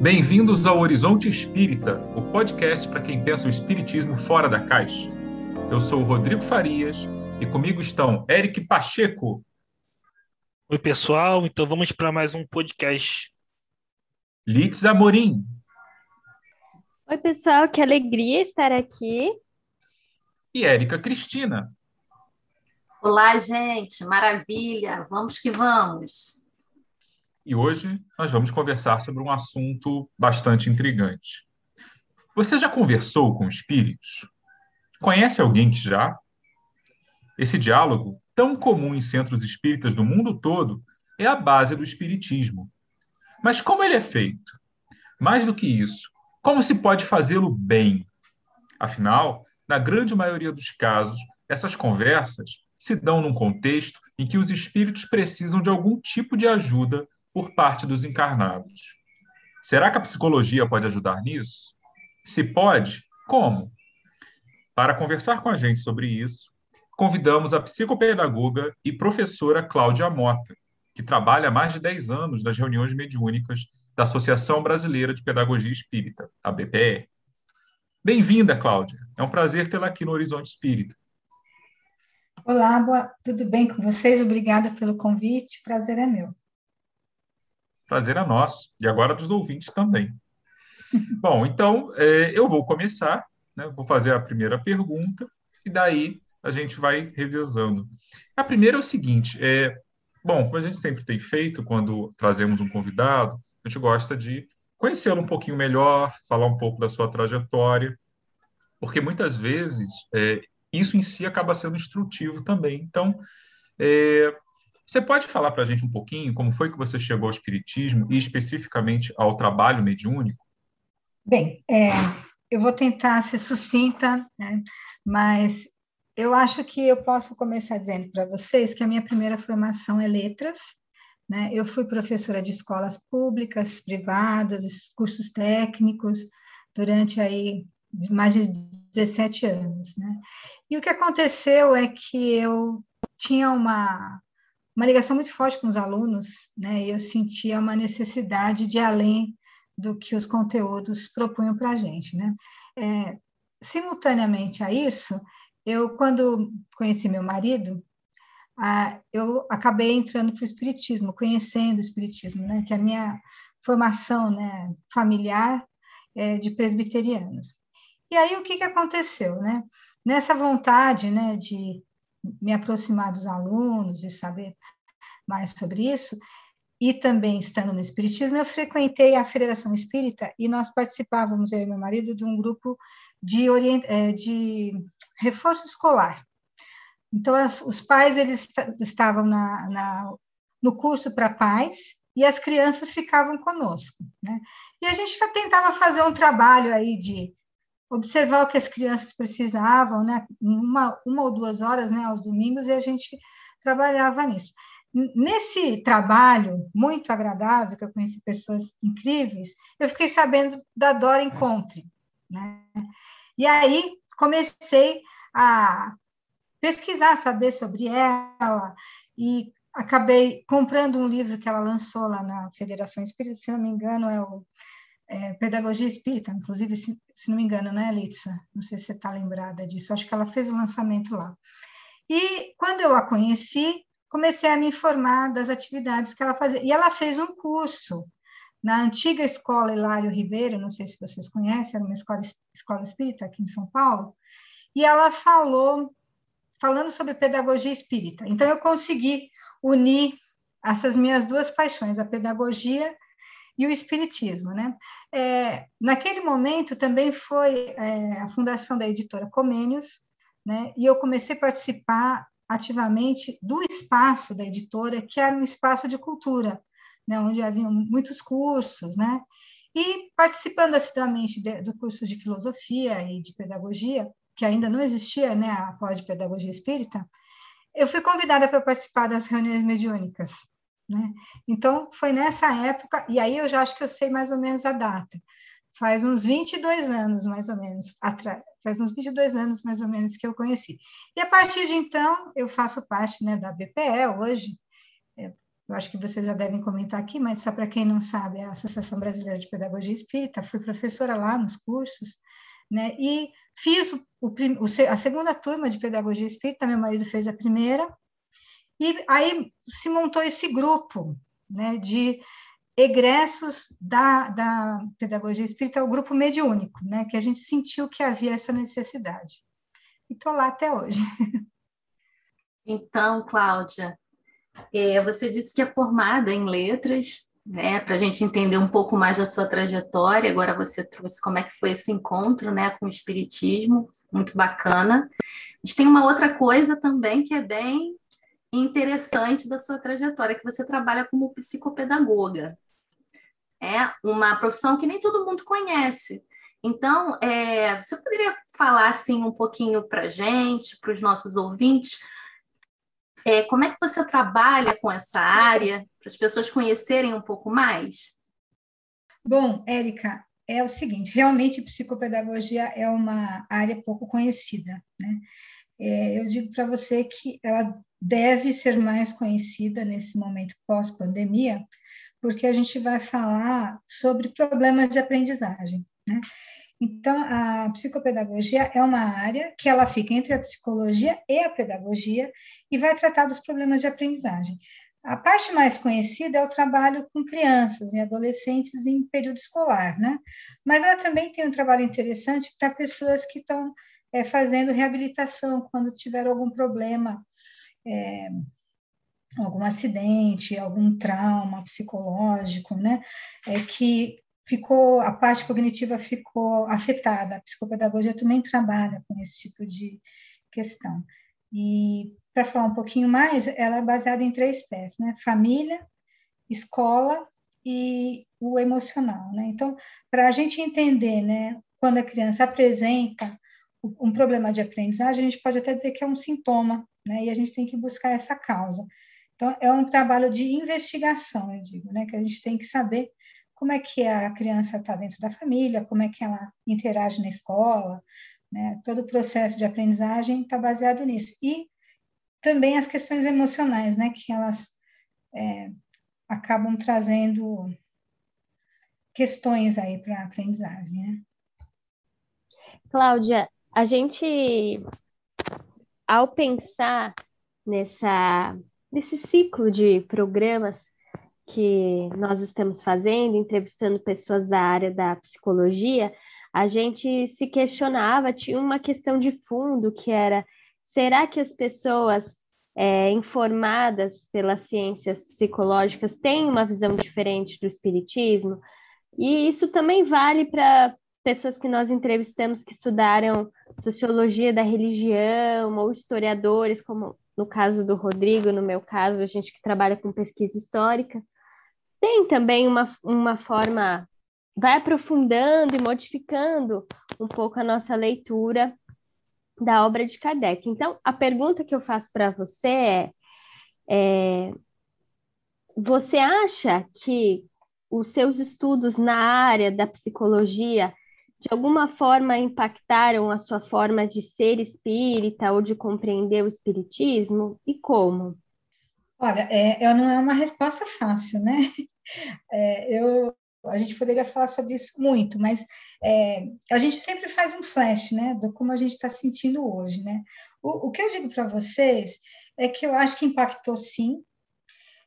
Bem-vindos ao Horizonte Espírita, o podcast para quem pensa o espiritismo fora da caixa. Eu sou o Rodrigo Farias e comigo estão Eric Pacheco. Oi, pessoal. Então vamos para mais um podcast. Litz Amorim. Oi, pessoal. Que alegria estar aqui. E Érica Cristina. Olá, gente. Maravilha. Vamos que vamos. E hoje nós vamos conversar sobre um assunto bastante intrigante. Você já conversou com espíritos? Conhece alguém que já? Esse diálogo, tão comum em centros espíritas do mundo todo, é a base do espiritismo. Mas como ele é feito? Mais do que isso, como se pode fazê-lo bem? Afinal, na grande maioria dos casos, essas conversas se dão num contexto em que os espíritos precisam de algum tipo de ajuda por parte dos encarnados. Será que a psicologia pode ajudar nisso? Se pode, como? Para conversar com a gente sobre isso, convidamos a psicopedagoga e professora Cláudia Mota, que trabalha há mais de 10 anos nas reuniões mediúnicas da Associação Brasileira de Pedagogia Espírita, a BPE. Bem-vinda, Cláudia. É um prazer tê-la aqui no Horizonte Espírita. Olá, boa... tudo bem com vocês? Obrigada pelo convite. Prazer é meu. Prazer é nosso. E agora dos ouvintes também. Bom, então é, eu vou começar, né? vou fazer a primeira pergunta, e daí a gente vai revezando. A primeira é o seguinte: é, bom, como a gente sempre tem feito quando trazemos um convidado, a gente gosta de conhecê-lo um pouquinho melhor, falar um pouco da sua trajetória, porque muitas vezes é, isso em si acaba sendo instrutivo também. Então, é, você pode falar para a gente um pouquinho como foi que você chegou ao Espiritismo e especificamente ao trabalho mediúnico? Bem, é, eu vou tentar ser sucinta, né? mas eu acho que eu posso começar dizendo para vocês que a minha primeira formação é letras. Né? Eu fui professora de escolas públicas, privadas, cursos técnicos, durante aí mais de 17 anos. Né? E o que aconteceu é que eu tinha uma, uma ligação muito forte com os alunos, né? e eu sentia uma necessidade de além do que os conteúdos propunham para a gente. Né? É, simultaneamente a isso, eu, quando conheci meu marido, ah, eu acabei entrando para o espiritismo, conhecendo o espiritismo, né? que é a minha formação né, familiar é de presbiterianos. E aí o que, que aconteceu, né? Nessa vontade, né, de me aproximar dos alunos e saber mais sobre isso, e também estando no espiritismo, eu frequentei a Federação Espírita e nós participávamos, eu e meu marido, de um grupo de, orient... Eh, de reforço escolar. Então, as, os pais eles estavam na, na no curso para pais e as crianças ficavam conosco. Né? E a gente tentava fazer um trabalho aí de observar o que as crianças precisavam, né? uma, uma ou duas horas né, aos domingos, e a gente trabalhava nisso. Nesse trabalho muito agradável, que eu conheci pessoas incríveis, eu fiquei sabendo da Dora Encontre. Né? E aí comecei a pesquisar, saber sobre ela, e acabei comprando um livro que ela lançou lá na Federação Espírita, se não me engano, é o é, Pedagogia Espírita, inclusive, se, se, não me engano, né, Litsa? Não sei se você está lembrada disso, acho que ela fez o lançamento lá. E quando eu a conheci, comecei a me informar das atividades que ela fazia. E ela fez um curso na antiga escola Hilário Ribeiro, não sei se vocês conhecem, era uma escola, escola espírita aqui em São Paulo, e ela falou, falando sobre pedagogia espírita. Então, eu consegui unir essas minhas duas paixões, a pedagogia e o espiritismo, né? É, naquele momento também foi é, a fundação da editora Comênios, né? E eu comecei a participar ativamente do espaço da editora, que era um espaço de cultura, né? Onde haviam muitos cursos, né? E participando assiduamente do curso de filosofia e de pedagogia, que ainda não existia, né? A pós de pedagogia espírita, eu fui convidada para participar das reuniões mediúnicas, né? Então, foi nessa época, e aí eu já acho que eu sei mais ou menos a data. Faz uns 22 anos, mais ou menos, atrás, faz uns 22 anos, mais ou menos, que eu conheci. E a partir de então, eu faço parte né, da BPE hoje, é, eu acho que vocês já devem comentar aqui, mas só para quem não sabe, a Associação Brasileira de Pedagogia Espírita, fui professora lá nos cursos, né? E fiz o, o, a segunda turma de Pedagogia Espírita, meu marido fez a primeira, e aí se montou esse grupo, né, de egressos da, da pedagogia espírita, o grupo mediúnico, né, que a gente sentiu que havia essa necessidade. E estou lá até hoje. Então, Cláudia, é, você disse que é formada em letras, né, para a gente entender um pouco mais da sua trajetória. Agora você trouxe como é que foi esse encontro, né, com o espiritismo, muito bacana. Gente tem uma outra coisa também que é bem interessante da sua trajetória, que você trabalha como psicopedagoga. É uma profissão que nem todo mundo conhece. Então, é, você poderia falar assim um pouquinho para gente, para os nossos ouvintes, é, como é que você trabalha com essa área, para as pessoas conhecerem um pouco mais? Bom, Érica, é o seguinte, realmente psicopedagogia é uma área pouco conhecida, né? É, eu digo para você que ela deve ser mais conhecida nesse momento pós-pandemia, porque a gente vai falar sobre problemas de aprendizagem, né? Então, a psicopedagogia é uma área que ela fica entre a psicologia e a pedagogia e vai tratar dos problemas de aprendizagem. A parte mais conhecida é o trabalho com crianças e adolescentes em período escolar, né? Mas ela também tem um trabalho interessante para pessoas que estão é, fazendo reabilitação quando tiver algum problema, é, algum acidente, algum trauma psicológico, né? É, que ficou a parte cognitiva ficou afetada. A psicopedagogia também trabalha com esse tipo de questão. E para falar um pouquinho mais, ela é baseada em três pés, né? Família, escola e o emocional, né? Então, para a gente entender, né, quando a criança apresenta um problema de aprendizagem, a gente pode até dizer que é um sintoma, né? E a gente tem que buscar essa causa. Então, é um trabalho de investigação, eu digo, né? Que a gente tem que saber como é que a criança está dentro da família, como é que ela interage na escola, né? todo o processo de aprendizagem está baseado nisso. E também as questões emocionais, né? que elas é, acabam trazendo questões aí para a aprendizagem. Né? Cláudia, a gente, ao pensar nessa, nesse ciclo de programas que nós estamos fazendo, entrevistando pessoas da área da psicologia, a gente se questionava, tinha uma questão de fundo que era: será que as pessoas é, informadas pelas ciências psicológicas têm uma visão diferente do espiritismo? E isso também vale para pessoas que nós entrevistamos que estudaram sociologia da religião ou historiadores, como no caso do Rodrigo, no meu caso, a gente que trabalha com pesquisa histórica tem também uma, uma forma, vai aprofundando e modificando um pouco a nossa leitura da obra de Kardec. Então, a pergunta que eu faço para você é, é: você acha que os seus estudos na área da psicologia de alguma forma impactaram a sua forma de ser espírita ou de compreender o espiritismo? E como? Olha, é, é, não é uma resposta fácil, né? É, eu, a gente poderia falar sobre isso muito, mas é, a gente sempre faz um flash, né, do como a gente está sentindo hoje, né? O, o que eu digo para vocês é que eu acho que impactou sim,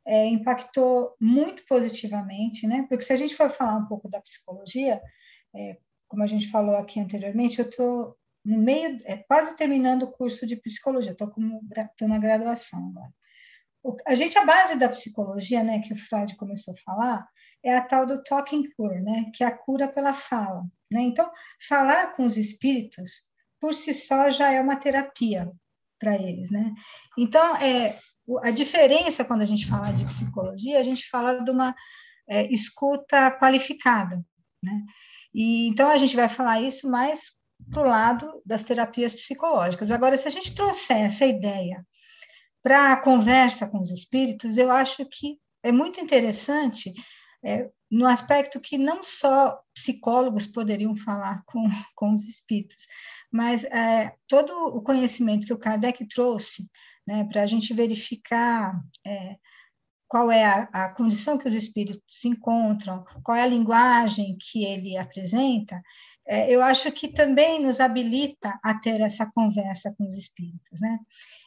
é, impactou muito positivamente, né? Porque se a gente for falar um pouco da psicologia, é, como a gente falou aqui anteriormente, eu estou no meio, é, quase terminando o curso de psicologia, estou na graduação agora. A gente, a base da psicologia, né, que o Freud começou a falar, é a tal do talking cure, né, que é a cura pela fala. Né? Então, falar com os espíritos, por si só, já é uma terapia para eles. Né? Então, é, a diferença quando a gente fala de psicologia, a gente fala de uma é, escuta qualificada. Né? E, então, a gente vai falar isso mais para o lado das terapias psicológicas. Agora, se a gente trouxer essa ideia para a conversa com os espíritos, eu acho que é muito interessante é, no aspecto que não só psicólogos poderiam falar com, com os espíritos, mas é, todo o conhecimento que o Kardec trouxe né, para a gente verificar é, qual é a, a, condição que os espíritos se encontram, qual é a linguagem que ele apresenta, é, eu acho que também nos habilita a ter essa conversa com os espíritos, né?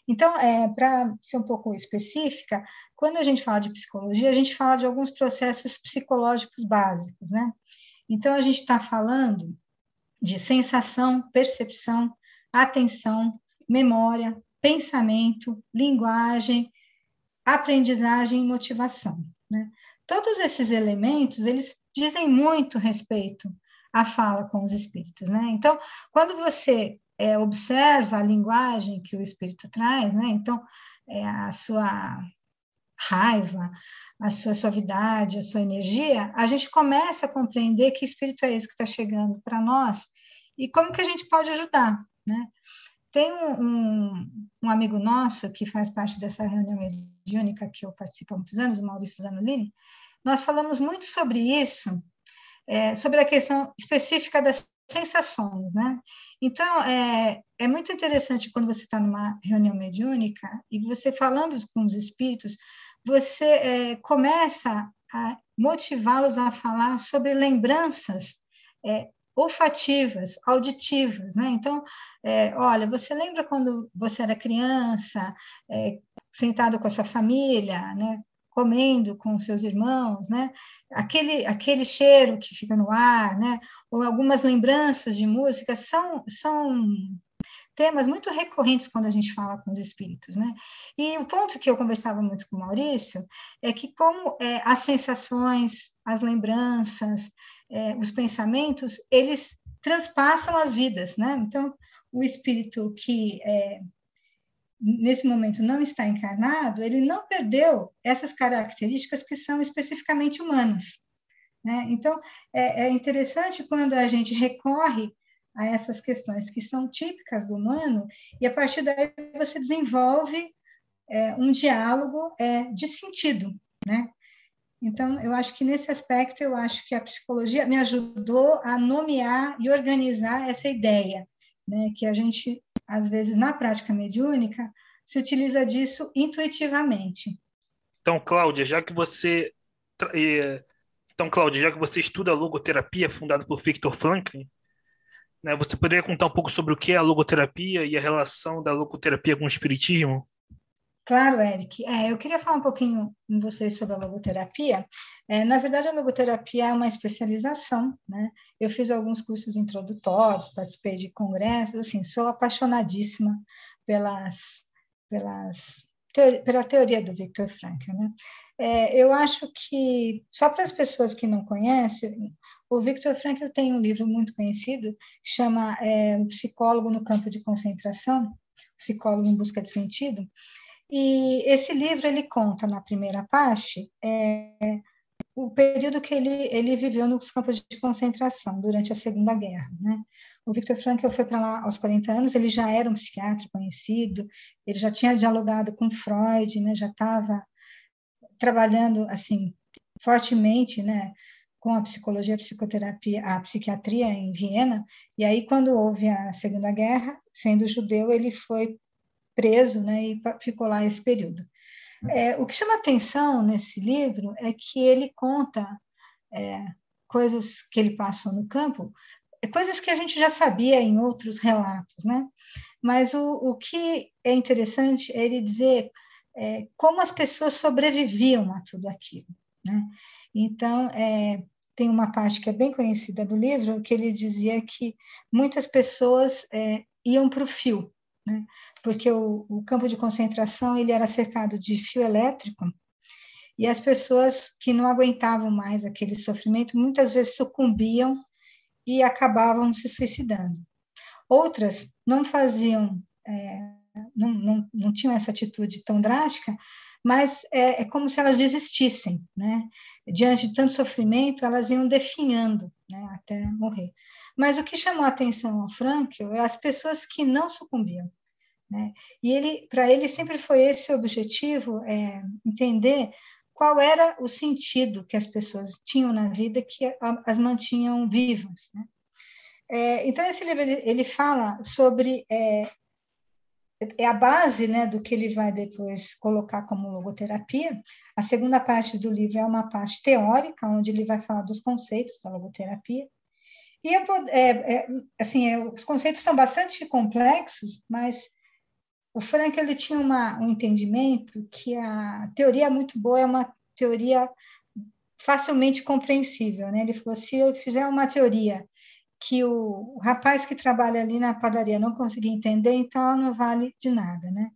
Então, é, para ser um pouco específica, quando a gente fala de psicologia, a gente fala de alguns processos psicológicos básicos, né? Então, a gente está falando de sensação, percepção, atenção, memória, pensamento, linguagem, aprendizagem e motivação. Né? Todos esses elementos, eles dizem muito respeito à fala com os espíritos. Né? Então, quando você é, observa a linguagem que o espírito traz, né? então, é, a sua raiva, a sua suavidade, a sua energia, a gente começa a compreender que espírito é esse que está chegando para nós e como que a gente pode ajudar, né? Tem um, um, amigo nosso que faz parte dessa reunião mediúnica que eu participo há muitos anos, o Maurício Zanolini, nós falamos muito sobre isso, é, sobre a questão específica das sensações, né? Então, é, é muito interessante quando você está numa reunião mediúnica e você falando com os espíritos, você é, começa a motivá-los a falar sobre lembranças é, olfativas, auditivas, né? Então, é, olha, você lembra quando você era criança, é, sentado com a sua família, né? Comendo com seus irmãos, né? Aquele, aquele cheiro que fica no ar, né? Ou algumas lembranças de música são, são temas muito recorrentes quando a gente fala com os espíritos, né? E o ponto que eu conversava muito com o Maurício é que como é, as sensações, as lembranças, é, os pensamentos, eles transpassam as vidas, né? Então, o espírito que é, nesse momento não está encarnado, ele não perdeu essas características que são especificamente humanas. Né? Então, é, é interessante quando a gente recorre a essas questões que são típicas do humano, e a partir daí você desenvolve é, um diálogo é, de sentido, né? Então, eu acho que nesse aspecto, eu acho que a psicologia me ajudou a nomear e organizar essa ideia, né? Que a gente, às vezes, na prática mediúnica, se utiliza disso intuitivamente. Então, Cláudia, já que você então, Cláudia, já que você estuda logoterapia fundada por Victor Franklin, né, você poderia contar um pouco sobre o que é a logoterapia e a relação da logoterapia com o espiritismo? Claro, Eric. É, eu queria falar um pouquinho com vocês sobre a logoterapia. É, na verdade, a logoterapia é uma especialização, né? Eu fiz alguns cursos introdutórios, participei de congressos, assim, sou apaixonadíssima pelas, pelas pela teoria do Viktor Frankl, né? É, eu acho que, só para as pessoas que não conhecem, o Viktor Frankl tem um livro muito conhecido, chama é, O Psicólogo no Campo de Concentração, Psicólogo em Busca de Sentido, e esse livro ele conta na primeira parte é, o período que ele, ele viveu nos campos de concentração durante a Segunda Guerra. Né? O Viktor Frankl foi para lá aos 40 anos, ele já era um psiquiatra conhecido, ele já tinha dialogado com Freud, né? já estava trabalhando assim fortemente, né, com a psicologia, a psicoterapia, a psiquiatria em Viena. E aí, quando houve a Segunda Guerra, sendo judeu, ele foi preso, né, e ficou lá esse período. É, o que chama atenção nesse livro é que ele conta é, coisas que ele passou no campo, é, coisas que a gente já sabia em outros relatos, né? Mas o, o que é interessante é ele dizer é, como as pessoas sobreviviam a tudo aquilo. Né? Então, é, tem uma parte que é bem conhecida do livro, que ele dizia que muitas pessoas é, iam para o fio, né? Porque o, o, campo de concentração ele era cercado de fio elétrico, e as pessoas que não aguentavam mais aquele sofrimento muitas vezes sucumbiam e acabavam se suicidando. Outras não faziam é, não, não, não tinham essa atitude tão drástica, mas é, é, como se elas desistissem, né? Diante de tanto sofrimento, elas iam definhando, né? Até morrer. Mas o que chamou a atenção ao Frankl é as pessoas que não sucumbiam, né? E ele, para ele, sempre foi esse o objetivo, é, entender qual era o sentido que as pessoas tinham na vida que as mantinham vivas, né? É, então esse livro ele, ele fala sobre é, é a base né, do que ele vai depois colocar como logoterapia. A segunda parte do livro é uma parte teórica, onde ele vai falar dos conceitos da logoterapia. E eu, é, é, assim, é, os conceitos são bastante complexos, mas o Frank ele tinha uma, um entendimento que a teoria muito boa é uma teoria facilmente compreensível. Né? Ele falou: se eu fizer uma teoria que o, o, rapaz que trabalha ali na padaria não conseguir entender, então ela não vale de nada, né?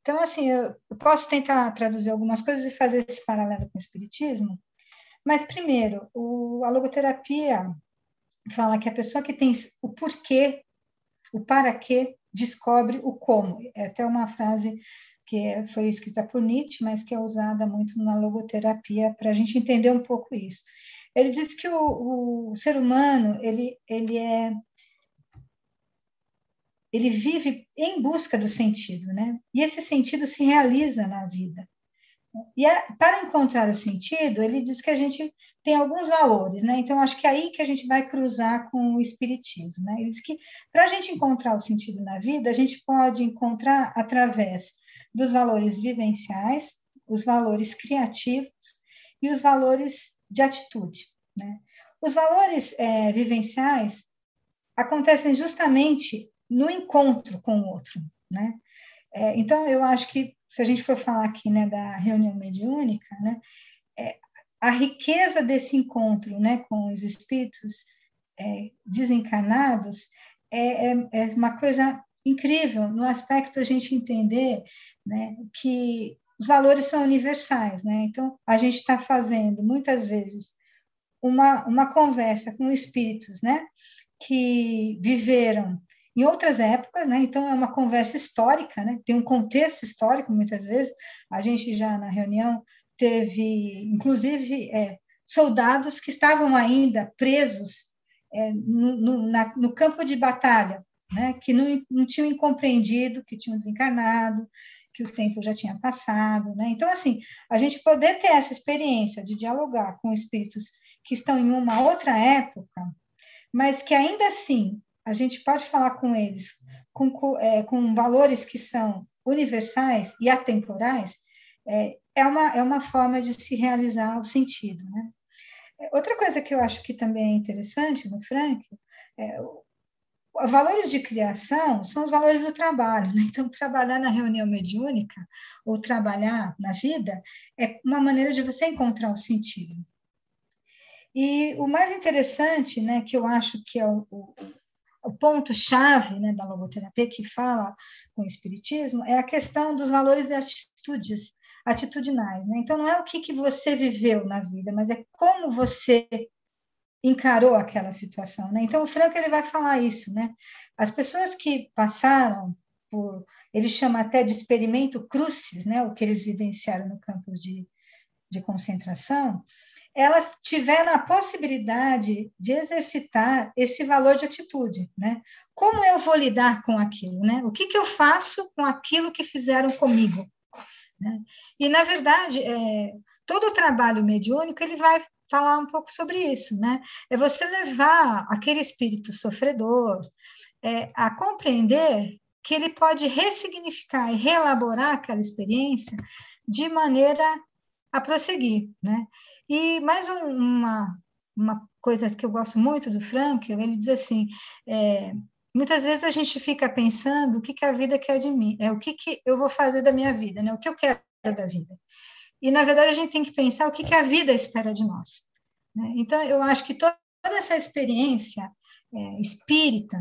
Então, assim, eu, eu posso tentar traduzir algumas coisas e fazer esse paralelo com o espiritismo, mas, primeiro, o, a logoterapia fala que a pessoa que tem o porquê, o para quê, descobre o como. É até uma frase que foi escrita por Nietzsche, mas que é usada muito na logoterapia para a gente entender um pouco isso. Ele diz que o, o ser humano ele, ele é ele vive em busca do sentido, né? E esse sentido se realiza na vida. E é, para encontrar o sentido, ele diz que a gente tem alguns valores, né? Então, acho que é aí que a gente vai cruzar com o Espiritismo, né? Ele diz que para a gente encontrar o sentido na vida, a gente pode encontrar através dos valores vivenciais, os valores criativos e os valores de atitude. Né? Os valores é, vivenciais acontecem justamente no encontro com o outro. Né? É, então, eu acho que, se a gente for falar aqui né, da reunião mediúnica, né, é, a riqueza desse encontro né, com os espíritos é, desencarnados é, é, é, uma coisa incrível no aspecto a gente entender né, que os valores são universais, né? Então, a gente está fazendo, muitas vezes, uma, uma conversa com espíritos, né? Que viveram em outras épocas, né? Então, é uma conversa histórica, né? Tem um contexto histórico, muitas vezes. A gente já, na reunião, teve, inclusive, é, soldados que estavam ainda presos é, no, no, na, no campo de batalha, né, que não, não tinham incompreendido, que tinham desencarnado, que o tempo já tinha passado, né? Então, assim, a gente poder ter essa experiência de dialogar com espíritos que estão em uma outra época, mas que ainda assim a gente pode falar com eles com, é, com valores que são universais e atemporais, é, é, uma, é uma forma de se realizar o sentido, né? Outra coisa que eu acho que também é interessante no Frank, é, valores de criação são os valores do trabalho. Né? Então, trabalhar na reunião mediúnica ou trabalhar na vida é uma maneira de você encontrar o sentido. E o mais interessante, né, que eu acho que é o, o, o ponto-chave né, da logoterapia que fala com o espiritismo, é a questão dos valores e atitudes atitudinais. Né? Então, não é o que, que você viveu na vida, mas é como você encarou aquela situação, né? Então o Franco ele vai falar isso, né? As pessoas que passaram por, ele chama até de experimento crucis, né? O que eles vivenciaram no campo de, de concentração, elas tiveram a possibilidade de exercitar esse valor de atitude, né? Como eu vou lidar com aquilo, né? O que, que eu faço com aquilo que fizeram comigo? Né? E, na verdade, é, todo o trabalho mediúnico ele vai falar um pouco sobre isso, né? É você levar aquele espírito sofredor é, a compreender que ele pode ressignificar e reelaborar aquela experiência de maneira a prosseguir, né? E mais uma, uma coisa que eu gosto muito do Frank, ele diz assim, é, muitas vezes a gente fica pensando o que, que a vida quer de mim, é o que, que eu vou fazer da minha vida, né? O que eu quero da vida. E, na verdade, a gente tem que pensar o que, que a vida espera de nós. Né? Então, eu acho que toda essa experiência é, espírita,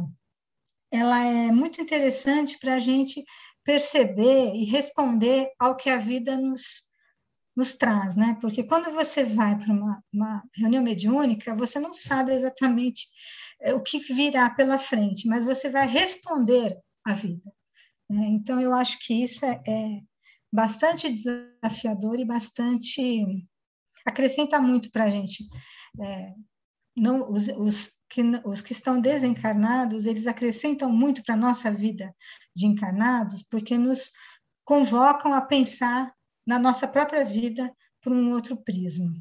ela é muito interessante para a gente perceber e responder ao que a vida nos, nos traz, né? Porque quando você vai para uma, uma reunião mediúnica, você não sabe exatamente é, o que virá pela frente, mas você vai responder à vida. Né? Então, eu acho que isso é, é bastante desafiador e bastante acrescenta muito para a gente. É, não, os, os, que, os que estão desencarnados, eles acrescentam muito para a nossa vida de encarnados, porque nos convocam a pensar na nossa própria vida por um outro prisma.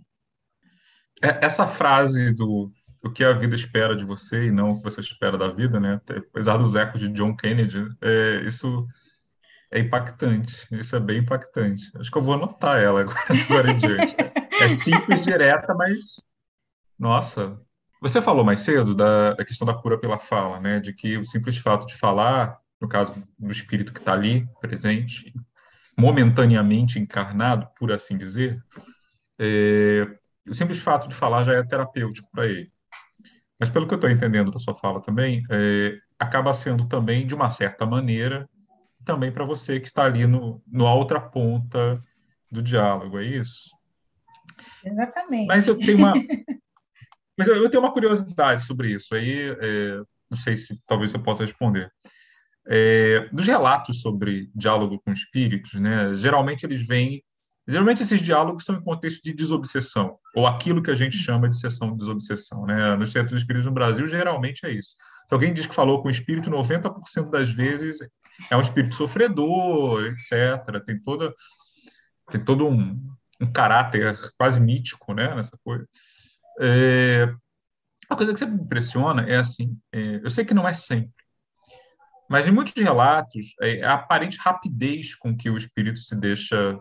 É, essa frase do o que a vida espera de você e não o que você espera da vida, né? Apesar dos ecos de John Kennedy, é, isso é impactante. Isso é bem impactante. Acho que eu vou anotar ela agora, agora em diante. É simples, direta, mas nossa. Você falou mais cedo da, da questão da cura pela fala, né? De que o simples fato de falar, no caso do espírito que está ali presente, momentaneamente encarnado, por assim dizer, é, o simples fato de falar já é terapêutico para ele. Mas pelo que eu estou entendendo da sua fala também, é, acaba sendo também, de uma certa maneira, também para você que está ali no, no outra ponta do diálogo, é isso? Exatamente. Mas eu tenho uma, mas eu, tenho uma curiosidade sobre isso. Aí, é, não sei se talvez você possa responder. É, dos relatos sobre diálogo com espíritos, né, geralmente eles vêm Geralmente esses diálogos são em contexto de desobsessão, ou aquilo que a gente chama de sessão de desobsessão. Né? Nos centros de espíritos no Brasil, geralmente é isso. Se alguém diz que falou com o espírito, 90% das vezes é um espírito sofredor, etc. Tem, toda, tem todo um, um caráter quase mítico né, nessa coisa. É, a coisa que sempre me impressiona é assim, é, eu sei que não é sempre, mas em muitos relatos, é a aparente rapidez com que o espírito se deixa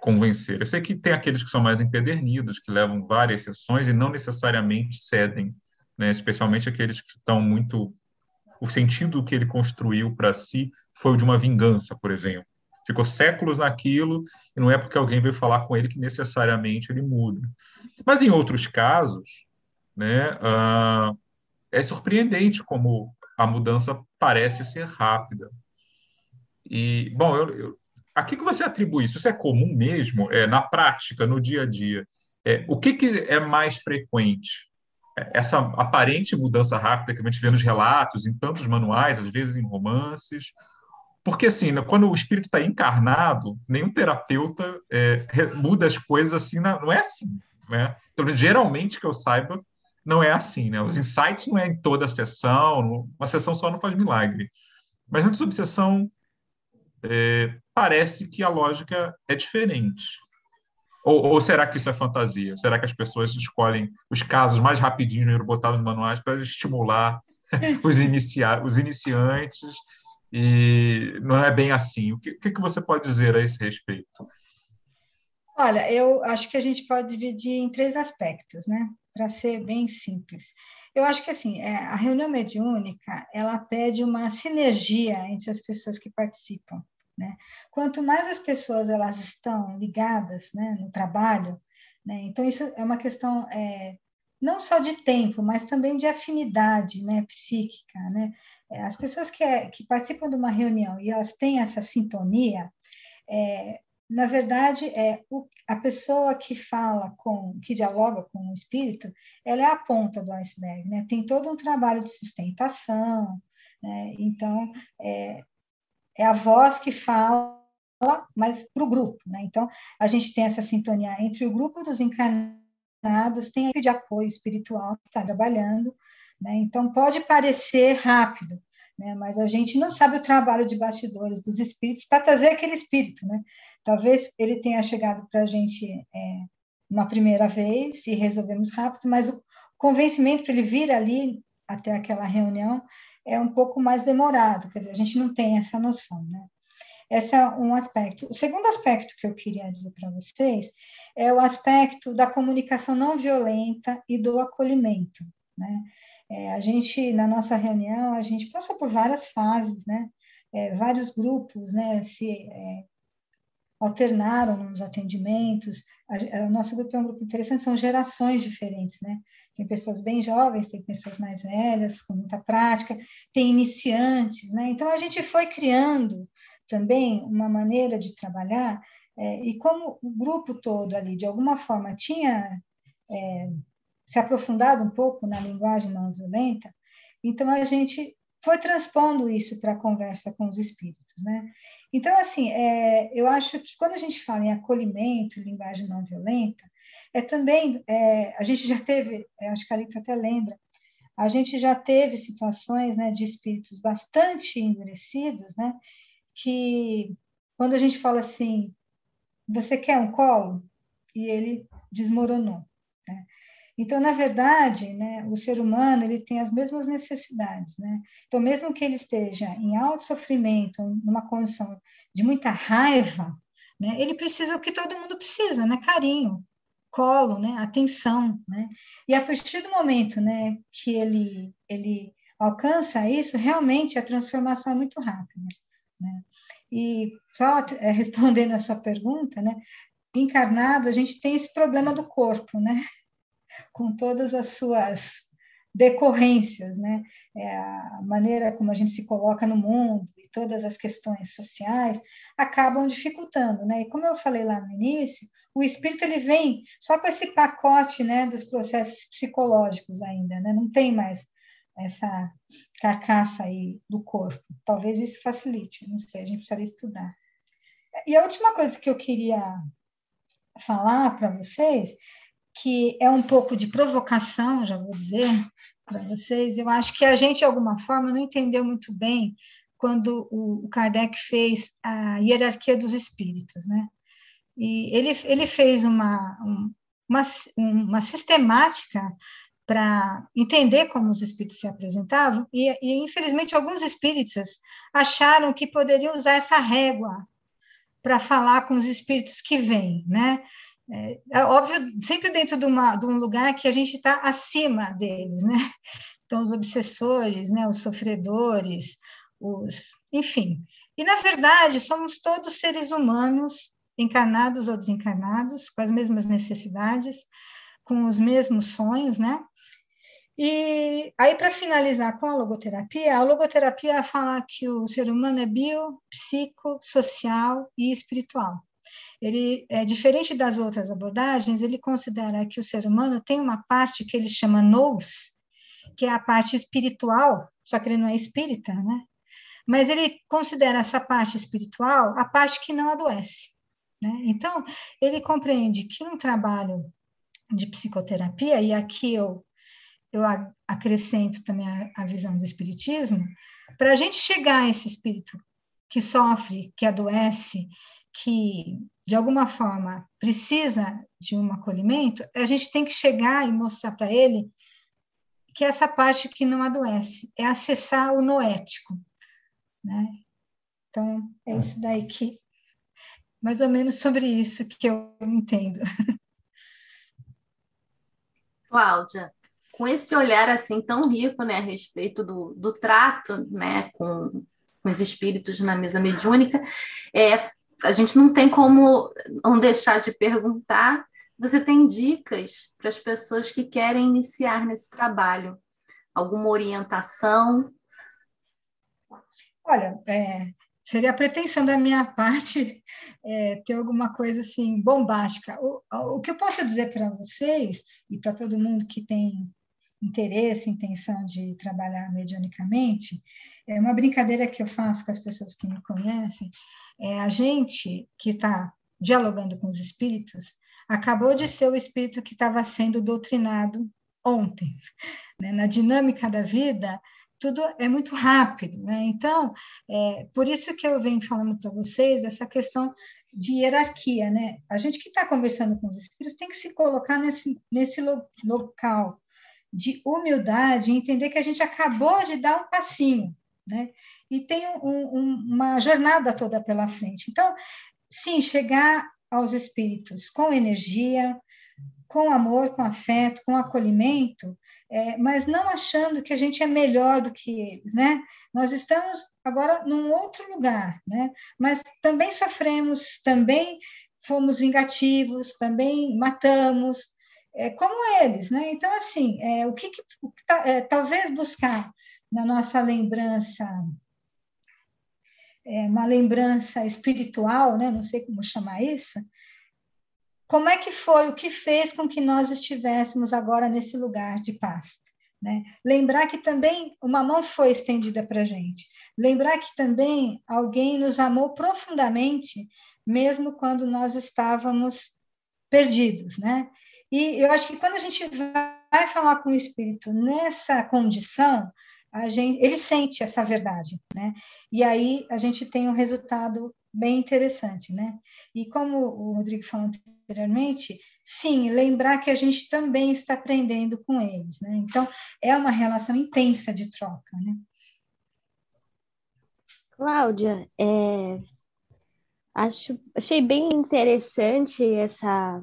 convencer. Eu sei que tem aqueles que são mais empedernidos, que levam várias sessões e não necessariamente cedem, né? especialmente aqueles que estão muito. O sentido que ele construiu para si foi o de uma vingança, por exemplo. Ficou séculos naquilo e não é porque alguém veio falar com ele que necessariamente ele muda. Mas em outros casos, né, uh, é surpreendente como a mudança parece ser rápida. E, bom, eu, eu a que, você atribui isso? Isso é comum mesmo? É, na prática, no dia a dia? É, o que, que é mais frequente? É, essa aparente mudança rápida que a gente vê nos relatos, em tantos manuais, às vezes em romances. Porque, assim, né, quando o espírito está encarnado, nenhum terapeuta é, muda as coisas assim, não é assim. Né? Então, geralmente, que eu saiba, não é assim. Né? Os insights não é em toda a sessão, uma sessão só não faz milagre. Mas antes da obsessão, é, parece que a lógica é diferente. Ou, ou, será que isso é fantasia? Será que as pessoas escolhem os casos mais rapidinhos botar nos manuais para estimular os, inicia os iniciantes? E não é bem assim. O que, o que você pode dizer a esse respeito? Olha, eu acho que a gente pode dividir em três aspectos, né? Para ser bem simples. Eu acho que assim, é, a reunião mediúnica, ela pede uma sinergia entre as pessoas que participam. Né? Quanto mais as pessoas elas estão ligadas né, no trabalho, né, então isso é uma questão é, não só de tempo, mas também de afinidade né, psíquica. Né? É, as pessoas que, é, que participam de uma reunião e elas têm essa sintonia, é, na verdade, é o, a pessoa que fala com, que dialoga com o espírito, ela é a ponta do iceberg, né? Tem todo um trabalho de sustentação, né? Então, é, é a voz que fala, mas para o grupo. Né? Então, a gente tem essa sintonia entre o grupo dos encarnados, tem a de apoio espiritual que está trabalhando. Né? Então, pode parecer rápido, né? mas a gente não sabe o trabalho de bastidores dos espíritos para trazer aquele espírito. Né? Talvez ele tenha chegado para a gente é, uma primeira vez e resolvemos rápido, mas o convencimento para ele vir ali até aquela reunião é um pouco mais demorado, quer dizer, a gente não tem essa noção, né? Esse é um aspecto. O segundo aspecto que eu queria dizer para vocês é o aspecto da comunicação não violenta e do acolhimento, né? É, a gente, na nossa reunião, a gente passou por várias fases, né? É, vários grupos, né? Se é, alternaram nos atendimentos. O nosso grupo é um grupo interessante, são gerações diferentes, né? Tem pessoas bem jovens, tem pessoas mais velhas, com muita prática, tem iniciantes, né? Então, a gente foi criando também uma maneira de trabalhar, é, e como o grupo todo ali, de alguma forma, tinha é, se aprofundado um pouco na linguagem não violenta, então a gente foi transpondo isso para a conversa com os espíritos, né? Então, assim, é, eu acho que quando a gente fala em acolhimento, linguagem não violenta, é também, é, a gente já teve, é, acho que a Alex até lembra, a gente já teve situações né, de espíritos bastante endurecidos, né, que quando a gente fala assim, você quer um colo? E ele desmoronou. Né? Então, na verdade, né, o ser humano ele tem as mesmas necessidades. Né? Então, mesmo que ele esteja em alto sofrimento, numa condição de muita raiva, né, ele precisa o que todo mundo precisa, né? carinho, colo, né? atenção. Né? E a partir do momento né, que ele, ele alcança isso, realmente a transformação é muito rápida. Né? E só é, respondendo a sua pergunta, né? encarnado, a gente tem esse problema do corpo, né? Com todas as suas decorrências, né? É a maneira como a gente se coloca no mundo e todas as questões sociais acabam dificultando, né? E como eu falei lá no início, o espírito ele vem só com esse pacote, né, dos processos psicológicos ainda, né? Não tem mais essa carcaça aí do corpo. Talvez isso facilite, não sei, a gente precisaria estudar. E a última coisa que eu queria falar para vocês que é um pouco de provocação, já vou dizer para vocês. Eu acho que a gente, de alguma forma, não entendeu muito bem quando o Kardec fez a hierarquia dos espíritos, né? E ele, ele fez uma, uma, uma sistemática para entender como os espíritos se apresentavam, e, e, infelizmente alguns espíritas acharam que poderiam usar essa régua para falar com os espíritos que vêm, né? É, é, óbvio, sempre dentro de, uma, de um lugar que a gente está acima deles, né? Então, os obsessores, né, os sofredores, os, enfim. E, na verdade, somos todos seres humanos, encarnados ou desencarnados, com as mesmas necessidades, com os mesmos sonhos, né? E aí, para finalizar com a logoterapia, a logoterapia fala que o ser humano é bio, psico, social e espiritual ele é diferente das outras abordagens, ele considera que o ser humano tem uma parte que ele chama nous, que é a parte espiritual, só que ele não é espírita, né? Mas ele considera essa parte espiritual a parte que não adoece, né? Então, ele compreende que um trabalho de psicoterapia, e aqui eu, eu acrescento também a, a visão do espiritismo, para a gente chegar a esse espírito que sofre, que adoece, que de alguma forma precisa de um acolhimento, a gente tem que chegar e mostrar para ele que essa parte que não adoece é acessar o noético, né? Então é isso daí que mais ou menos sobre isso que eu entendo. Cláudia, com esse olhar assim tão rico, né, a respeito do, do trato, né, com, com os espíritos na mesa mediúnica, é, a gente não tem como não deixar de perguntar se você tem dicas para as pessoas que querem iniciar nesse trabalho, alguma orientação? Olha, é, seria a pretensão da minha parte é, ter alguma coisa assim bombástica. O, o que eu posso dizer para vocês e para todo mundo que tem interesse, intenção de trabalhar medianicamente, é uma brincadeira que eu faço com as pessoas que me conhecem, é, a gente que está dialogando com os espíritos acabou de ser o espírito que estava sendo doutrinado ontem. Né? Na dinâmica da vida, tudo é muito rápido. Né? Então, é, por isso que eu venho falando para vocês essa questão de hierarquia. Né? A gente que está conversando com os espíritos tem que se colocar nesse, nesse local de humildade, entender que a gente acabou de dar um passinho né? E tem um, um, uma jornada toda pela frente. Então, sim, chegar aos espíritos com energia, com amor, com afeto, com acolhimento, é, mas não achando que a gente é melhor do que eles, né? Nós estamos agora num outro lugar, né? Mas também sofremos, também fomos vingativos, também matamos, é, como eles, né? Então, assim, é, o que, que é, talvez buscar na nossa lembrança, é, uma lembrança espiritual, né? não sei como chamar isso, como é que foi, o que fez com que nós estivéssemos agora nesse lugar de paz? Né? Lembrar que também uma mão foi estendida para a gente. Lembrar que também alguém nos amou profundamente, mesmo quando nós estávamos perdidos. Né? E eu acho que quando a gente vai falar com o Espírito nessa condição, a gente, ele sente essa verdade, né? E aí a gente tem um resultado bem interessante, né? E como o Rodrigo falou anteriormente, sim, lembrar que a gente também está aprendendo com eles, né? Então, é uma relação intensa de troca, né? Cláudia, é, acho, achei bem interessante essa,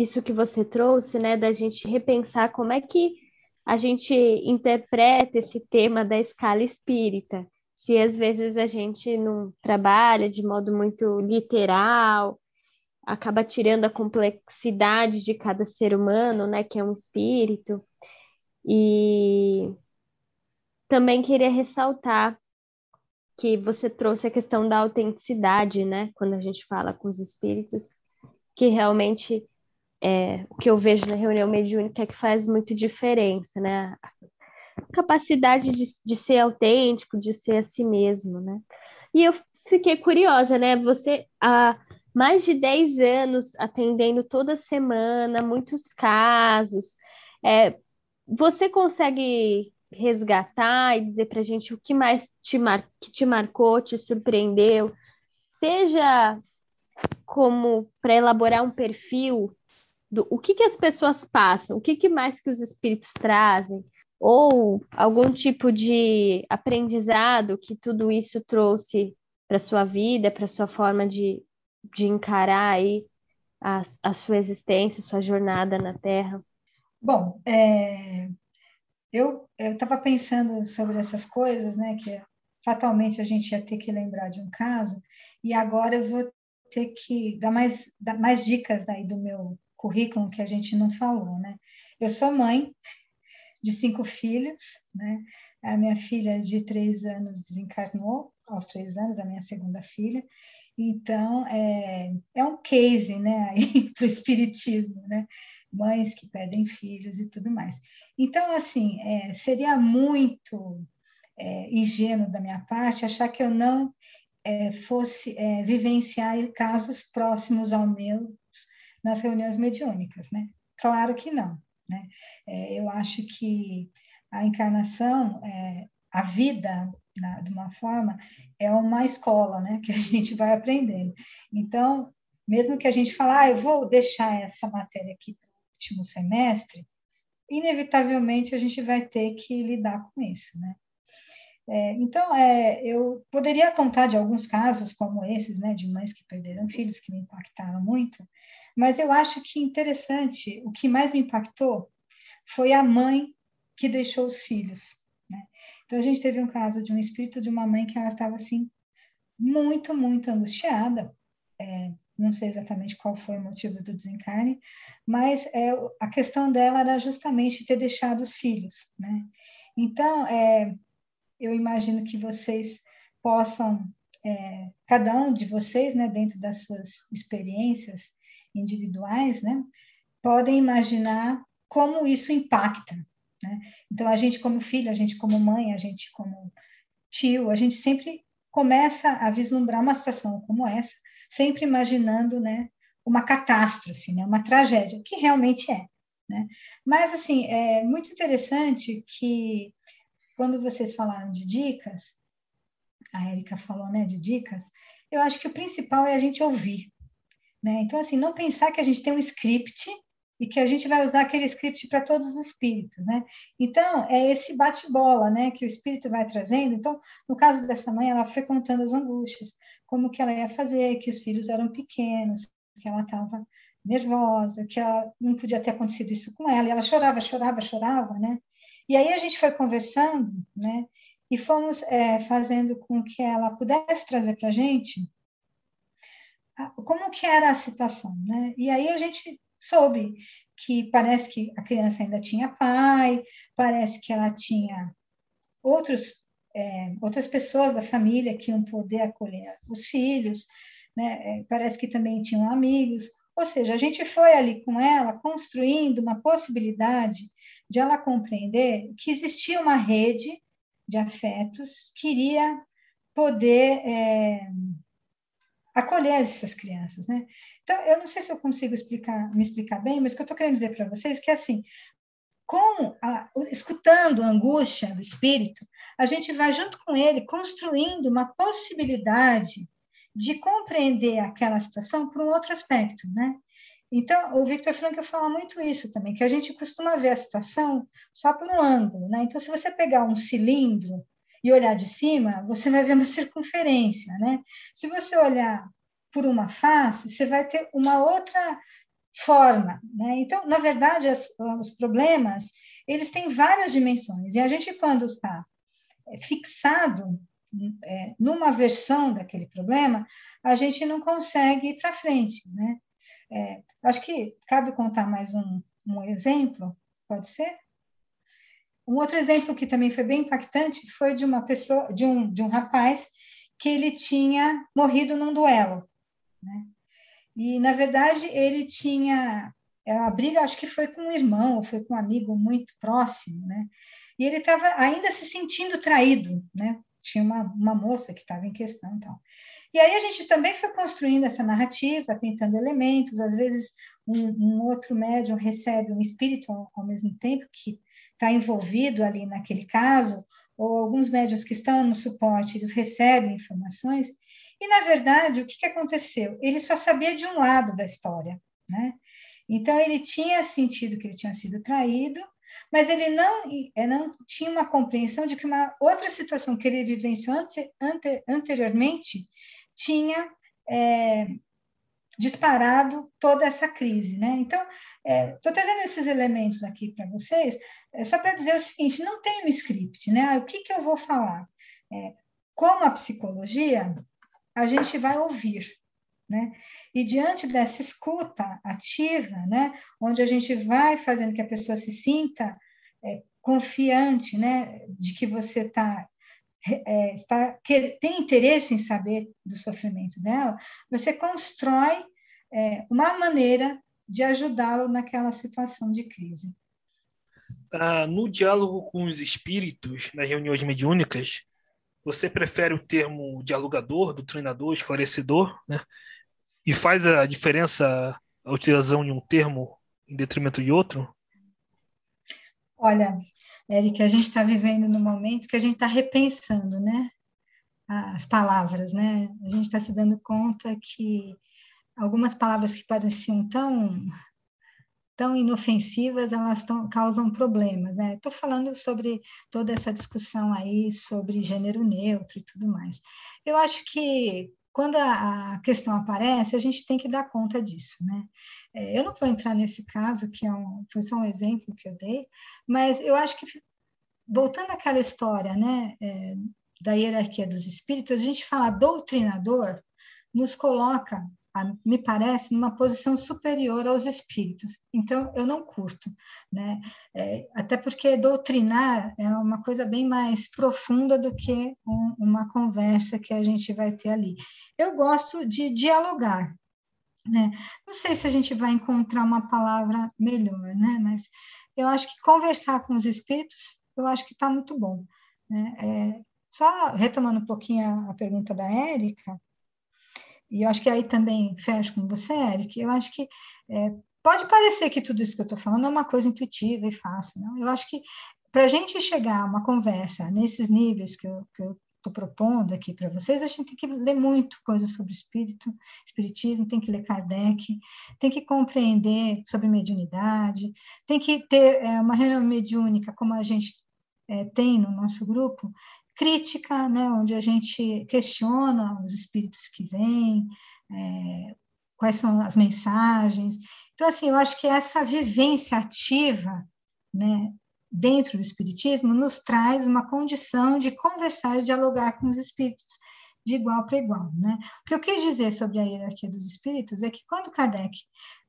isso que você trouxe, né, da gente repensar como é que a gente interpreta esse tema da escala espírita. Se às vezes a gente não trabalha de modo muito literal, acaba tirando a complexidade de cada ser humano, né, que é um espírito. E também queria ressaltar que você trouxe a questão da autenticidade, né, quando a gente fala com os espíritos, que realmente é, o que eu vejo na reunião mediúnica é que faz muito diferença, né? A capacidade de, de ser autêntico, de ser a si mesmo, né? E eu fiquei curiosa, né? Você há mais de 10 anos atendendo toda semana, muitos casos. É, você consegue resgatar e dizer para a gente o que mais te, mar... que te marcou, te surpreendeu, seja como para elaborar um perfil do o que, que as pessoas passam, o que, que mais que os espíritos trazem, ou algum tipo de aprendizado que tudo isso trouxe para sua vida, para sua forma de, de encarar aí a, a sua existência, sua jornada na Terra? Bom, é, eu estava pensando sobre essas coisas, né, que fatalmente a gente ia ter que lembrar de um caso, e agora eu vou ter que dar mais, dar mais dicas aí do meu currículo que a gente não falou, né? Eu sou mãe de cinco filhos, né? A minha filha de três anos desencarnou aos três anos, a minha segunda filha. Então, é, é um case, né, para o espiritismo, né? Mães que perdem filhos e tudo mais. Então, assim, é, seria muito é, ingênuo da minha parte achar que eu não é, fosse é, vivenciar casos próximos ao meu nas reuniões mediúnicas, né? Claro que não, né? É, eu acho que a encarnação, é, a vida, na, de uma forma, é uma escola, né? Que a gente vai aprendendo. Então, mesmo que a gente fale, ah, eu vou deixar essa matéria aqui para o último semestre, inevitavelmente a gente vai ter que lidar com isso, né? É, então, é, eu poderia contar de alguns casos como esses, né, de mães que perderam filhos, que me impactaram muito, mas eu acho que interessante, o que mais me impactou foi a mãe que deixou os filhos. Né? Então, a gente teve um caso de um espírito de uma mãe que ela estava assim, muito, muito angustiada. É, não sei exatamente qual foi o motivo do desencarne, mas é, a questão dela era justamente ter deixado os filhos. Né? Então, é, eu imagino que vocês possam, é, cada um de vocês, né, dentro das suas experiências individuais, né, podem imaginar como isso impacta. Né? Então, a gente como filho, a gente como mãe, a gente como tio, a gente sempre começa a vislumbrar uma situação como essa, sempre imaginando né, uma catástrofe, né, uma tragédia, que realmente é. Né? Mas, assim, é muito interessante que quando vocês falaram de dicas, a Erika falou, né, de dicas, eu acho que o principal é a gente ouvir, né? Então, assim, não pensar que a gente tem um script e que a gente vai usar aquele script para todos os espíritos, né? Então, é esse bate-bola, né, que o espírito vai trazendo. Então, no caso dessa mãe, ela foi contando as angústias, como que ela ia fazer, que os filhos eram pequenos, que ela estava nervosa, que ela, não podia ter acontecido isso com ela, e ela chorava, chorava, chorava, né? E aí a gente foi conversando, né? E fomos é, fazendo com que ela pudesse trazer para a gente como que era a situação, né? E aí a gente soube que parece que a criança ainda tinha pai, parece que ela tinha outros é, outras pessoas da família que iam poder acolher os filhos, né? É, parece que também tinham amigos. Ou seja, a gente foi ali com ela construindo uma possibilidade de ela compreender que existia uma rede de afetos que iria poder é, acolher essas crianças, né? Então, eu não sei se eu consigo explicar, me explicar bem, mas o que eu estou querendo dizer para vocês é que, assim, com a, escutando a angústia do espírito, a gente vai junto com ele construindo uma possibilidade de compreender aquela situação por um outro aspecto, né? Então, o Victor Frankl fala muito isso também, que a gente costuma ver a situação só por um ângulo, né? Então, se você pegar um cilindro e olhar de cima, você vai ver uma circunferência, né? Se você olhar por uma face, você vai ter uma outra forma, né? Então, na verdade, as, os problemas, eles têm várias dimensões, e a gente, quando está é, fixado é, numa versão daquele problema, a gente não consegue ir para frente, né? É, acho que cabe contar mais um, um exemplo, pode ser? Um outro exemplo que também foi bem impactante foi de uma pessoa, de um, de um rapaz que ele tinha morrido num duelo, né? E na verdade ele tinha é, a briga, acho que foi com um irmão, ou foi com um amigo muito próximo, né? E ele estava ainda se sentindo traído, né? Tinha uma, uma moça que estava em questão, então. E aí a gente também foi construindo essa narrativa, tentando elementos. Às vezes um, um outro médium recebe um espírito ao, ao mesmo tempo que está envolvido ali naquele caso, ou alguns médios que estão no suporte, eles recebem informações, e, na verdade, o que, que aconteceu? Ele só sabia de um lado da história, né? Então, ele tinha sentido que ele tinha sido traído, mas ele não, eh, não tinha uma compreensão de que uma outra situação que ele vivenciou ante, ante, anteriormente tinha é, disparado toda essa crise. Né? Então, estou é, trazendo esses elementos aqui para vocês, é, só para dizer o seguinte: não tem um script. Né? Ah, o que, que eu vou falar? É, como a psicologia, a gente vai ouvir. Né? E diante dessa escuta ativa, né, onde a gente vai fazendo que a pessoa se sinta é, confiante né, de que você tá, é, que, tem interesse em saber do sofrimento dela, você constrói é, uma maneira de ajudá-lo naquela situação de crise. Ah, no diálogo com os espíritos, nas reuniões mediúnicas, você prefere o termo dialogador, doutrinador, esclarecedor, né? E faz a diferença a utilização de um termo em detrimento de outro? Olha, Eric, a gente está vivendo no momento que a gente está repensando, né? As palavras, né? A gente está se dando conta que algumas palavras que pareciam tão tão inofensivas, elas tão, causam problemas. Estou né? falando sobre toda essa discussão aí sobre gênero neutro e tudo mais. Eu acho que quando a, questão aparece, a gente tem que dar conta disso, né? É, eu não vou entrar nesse caso, que é um, foi só um exemplo que eu dei, mas eu acho que, voltando àquela história, né, é, da hierarquia dos espíritos, a gente fala doutrinador, nos coloca me parece, numa posição superior aos espíritos. Então, eu não curto, né? É, até porque doutrinar é uma coisa bem mais profunda do que um, uma conversa que a gente vai ter ali. Eu gosto de dialogar, né? Não sei se a gente vai encontrar uma palavra melhor, né? Mas eu acho que conversar com os espíritos, eu acho que está muito bom. Né? É, só retomando um pouquinho a, a pergunta da Érica, e eu acho que aí também fecho com você, Eric, eu acho que é, pode parecer que tudo isso que eu estou falando é uma coisa intuitiva e fácil, não? Eu acho que para a gente chegar a uma conversa nesses níveis que eu estou propondo aqui para vocês, a gente tem que ler muito coisa sobre espírito, espiritismo, tem que ler Kardec, tem que compreender sobre mediunidade, tem que ter é, uma reunião mediúnica como a gente é, tem no nosso grupo, crítica, né, onde a gente questiona os espíritos que vêm, é, quais são as mensagens. Então, assim, eu acho que essa vivência ativa, né, dentro do espiritismo, nos traz uma condição de conversar e dialogar com os espíritos de igual para igual, né? O que eu quis dizer sobre a hierarquia dos espíritos é que quando Kardec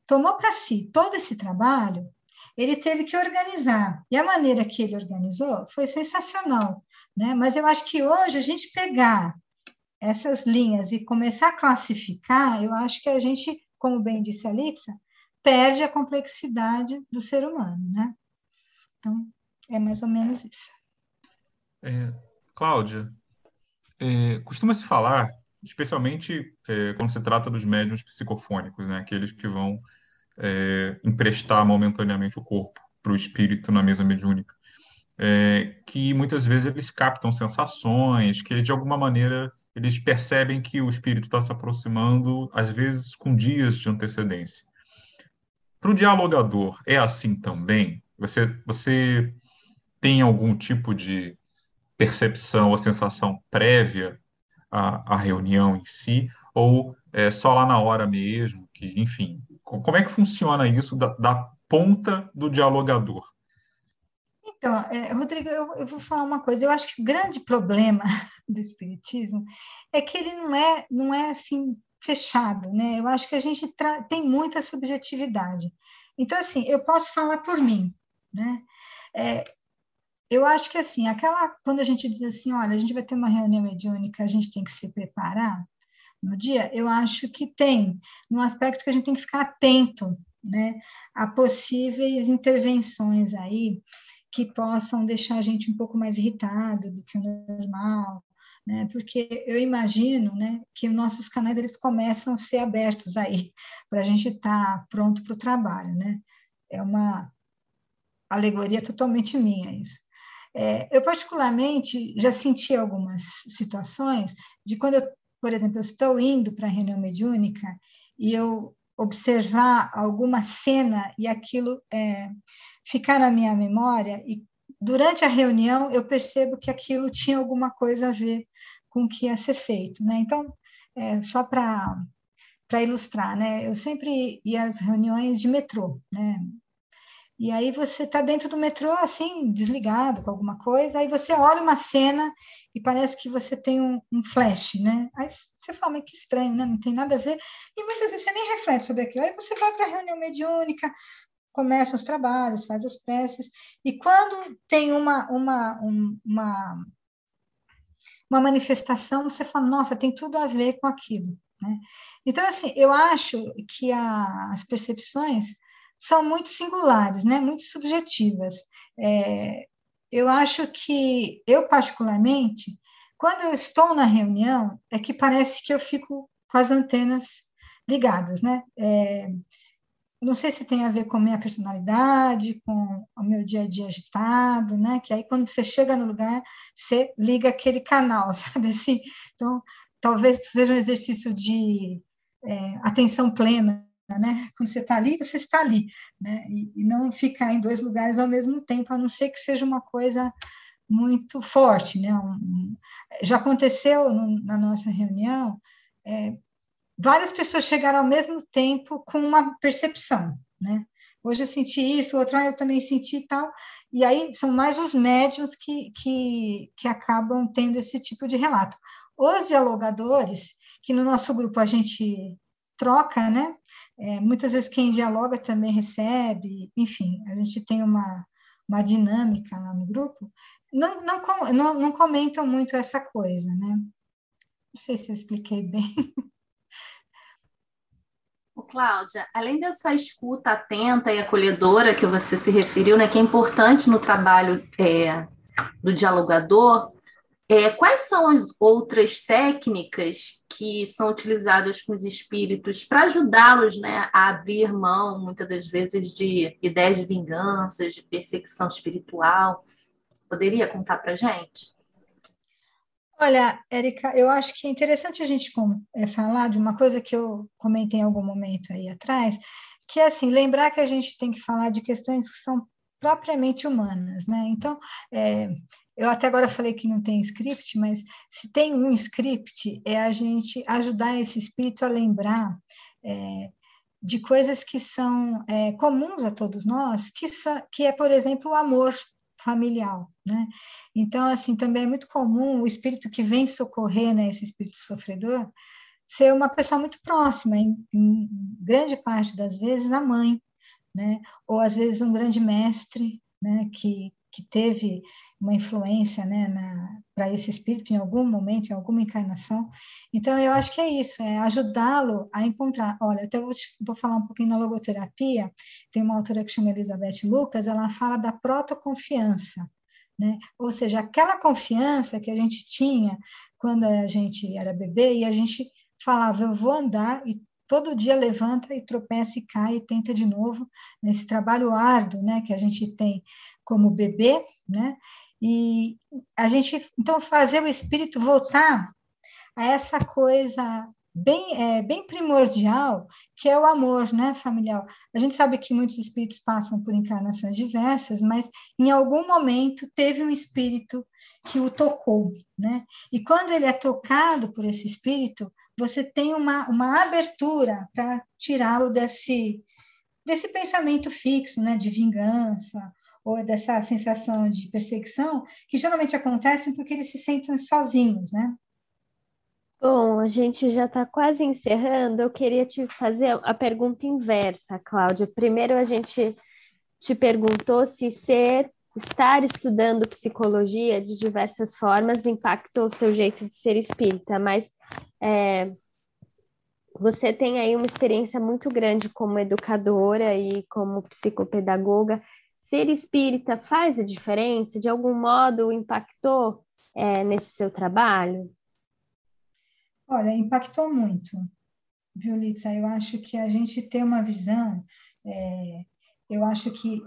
tomou para si todo esse trabalho, ele teve que organizar. E a maneira que ele organizou foi sensacional. Né? Mas eu acho que hoje a gente pegar essas linhas e começar a classificar, eu acho que a gente, como bem disse a Litsa, perde a complexidade do ser humano. Né? Então, é mais ou menos isso. É, Cláudia, é, costuma-se falar, especialmente é, quando se trata dos médiums psicofônicos, né, aqueles que vão é, emprestar momentaneamente o corpo para o espírito na mesa mediúnica, é, que muitas vezes eles captam sensações, que de alguma maneira eles percebem que o espírito está se aproximando, às vezes com dias de antecedência. para o dialogador é assim também? Você, você tem algum tipo de percepção ou sensação prévia à, à reunião em si? Ou é só lá na hora mesmo? Que, enfim, como é que funciona isso da, da ponta do dialogador? Então, é, Rodrigo, eu, eu, vou falar uma coisa. Eu acho que o grande problema do espiritismo é que ele não é, não é assim fechado, né? Eu acho que a gente tem muita subjetividade. Então, assim, eu posso falar por mim, né? É, eu acho que, assim, aquela, quando a gente diz assim, olha, a gente vai ter uma reunião mediúnica, a gente tem que se preparar no dia, eu acho que tem, no aspecto que a gente tem que ficar atento, né, a possíveis intervenções aí que possam deixar a gente um pouco mais irritado do que o normal, né? Porque eu imagino, né, que os nossos canais eles começam a ser abertos aí para a gente estar tá pronto para o trabalho, né? É uma alegoria totalmente minha isso. É, eu particularmente já senti algumas situações de quando eu, por exemplo, eu estou indo para a reunião mediúnica e eu observar alguma cena e aquilo é, ficar na minha memória e durante a reunião eu percebo que aquilo tinha alguma coisa a ver com o que ia ser feito, né? Então, é, só para para ilustrar, né? Eu sempre ia às reuniões de metrô, né? E aí você está dentro do metrô assim desligado com alguma coisa, aí você olha uma cena e parece que você tem um, um flash, né? Aí você fala, mas que estranho, né? Não tem nada a ver. E muitas vezes você nem reflete sobre aquilo. Aí você vai para a reunião mediúnica, começa os trabalhos, faz as peças, e quando tem uma, uma, uma, uma manifestação, você fala, nossa, tem tudo a ver com aquilo. Né? Então, assim, eu acho que a, as percepções são muito singulares, né? muito subjetivas. É, eu acho que, eu particularmente, quando eu estou na reunião, é que parece que eu fico com as antenas ligadas, né? É, não sei se tem a ver com a minha personalidade, com o meu dia a dia agitado, né? Que aí quando você chega no lugar, você liga aquele canal, sabe assim? Então, talvez seja um exercício de é, atenção plena, né? Quando você está ali, você está ali, né? E, e, não ficar em dois lugares ao mesmo tempo, a não ser que seja uma coisa muito forte, né? Um, já aconteceu no, na nossa reunião, é, várias pessoas chegaram ao mesmo tempo com uma percepção, né? Hoje eu senti isso, outro ah, eu também senti e tal. E aí são mais os médios que, que, que acabam tendo esse tipo de relato. Os dialogadores, que no nosso grupo a gente troca, né? É, muitas vezes quem dialoga também recebe, enfim, a gente tem uma, uma dinâmica lá no grupo, não, não, não, não comentam muito essa coisa, né? Não sei se eu expliquei bem. Cláudia, além dessa escuta atenta e acolhedora que você se referiu, né, que é importante no trabalho é, do dialogador, é, quais são as outras técnicas que são utilizadas com os espíritos para ajudá-los né, a abrir mão, muitas das vezes, de ideias de vinganças, de perseguição espiritual? Poderia contar para gente? Olha, Érica, eu acho que é interessante a gente é, falar de uma coisa que eu comentei em algum momento aí atrás, que é assim, lembrar que a gente tem que falar de questões que são propriamente humanas, né? Então, é, eu até agora falei que não tem script, mas se tem um script, é a gente ajudar esse espírito a lembrar é, de coisas que são é, comuns a todos nós, que, que é, por exemplo, o amor familiar, né? Então, assim, também é muito comum o espírito que vem socorrer, né, esse espírito sofredor, ser uma pessoa muito próxima, em, em grande parte das vezes a mãe, né? Ou às vezes um grande mestre, né, que, que teve uma influência né, para esse espírito em algum momento, em alguma encarnação. Então, eu acho que é isso, é ajudá-lo a encontrar. Olha, até vou, vou falar um pouquinho na logoterapia, tem uma autora que chama Elizabeth Lucas, ela fala da protoconfiança, né? ou seja, aquela confiança que a gente tinha quando a gente era bebê e a gente falava, eu vou andar e todo dia levanta e tropeça e cai e tenta de novo nesse trabalho árduo, né, que a gente tem como bebê, né? E a gente, então, fazer o espírito voltar a essa coisa bem, é, bem primordial, que é o amor né, familiar. A gente sabe que muitos espíritos passam por encarnações diversas, mas em algum momento teve um espírito que o tocou. Né? E quando ele é tocado por esse espírito, você tem uma, uma abertura para tirá-lo desse, desse pensamento fixo né, de vingança ou dessa sensação de perseguição, que geralmente acontecem porque eles se sentem sozinhos, né? Bom, a gente já está quase encerrando. Eu queria te fazer a pergunta inversa, Cláudia. Primeiro, a gente te perguntou se ser, estar estudando psicologia de diversas formas impactou o seu jeito de ser espírita, mas é, você tem aí uma experiência muito grande como educadora e como psicopedagoga. Ser espírita faz a diferença? De algum modo impactou é, nesse seu trabalho? Olha, impactou muito, viu, Litsa? Eu acho que a gente tem uma visão, é, eu acho que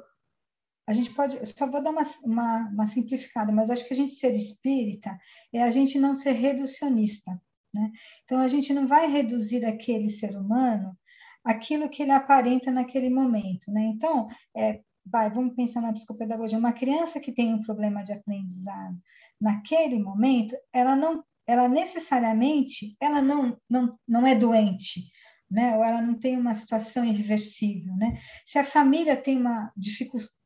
a gente pode, só vou dar uma, uma, uma, simplificada, mas acho que a gente ser espírita é a gente não ser reducionista, né? Então, a gente não vai reduzir aquele ser humano aquilo que ele aparenta naquele momento, né? Então, é, vai, vamos pensar na psicopedagogia, uma criança que tem um problema de aprendizado, naquele momento, ela não ela necessariamente ela não, não, não é doente, né? ou ela não tem uma situação irreversível. Né? Se a família tem uma